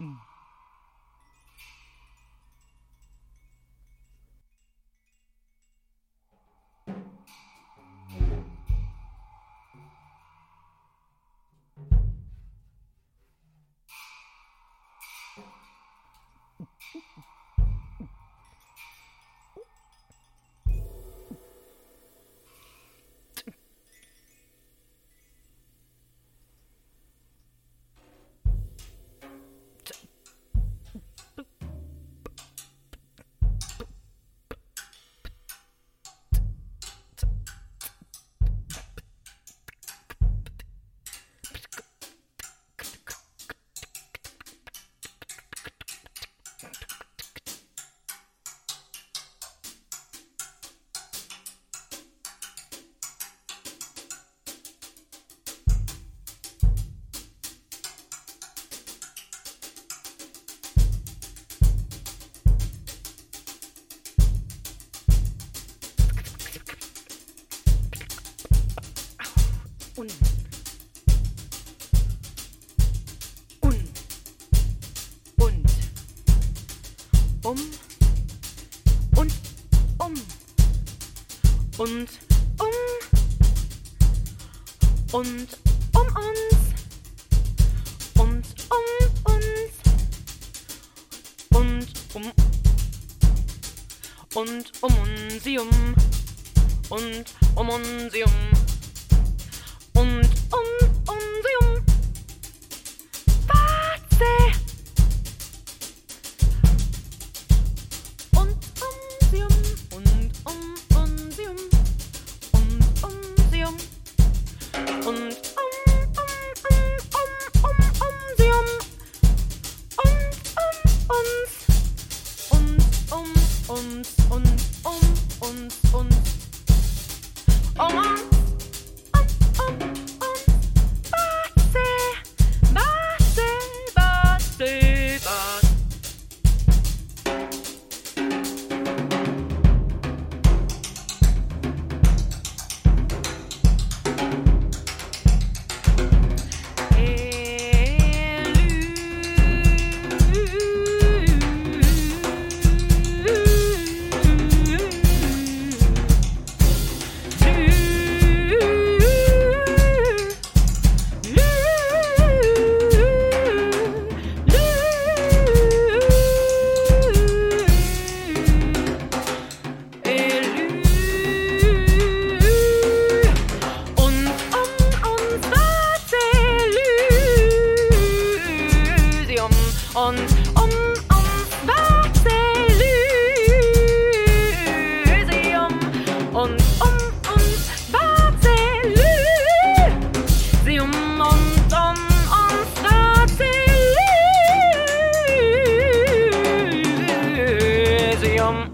Mm. un, un, und, um, und, um, und, um, und, um uns, und, um uns, und, um, und, um uns, um, und, um Sie um. Und, um, und, uns, um. uns, uns. Um.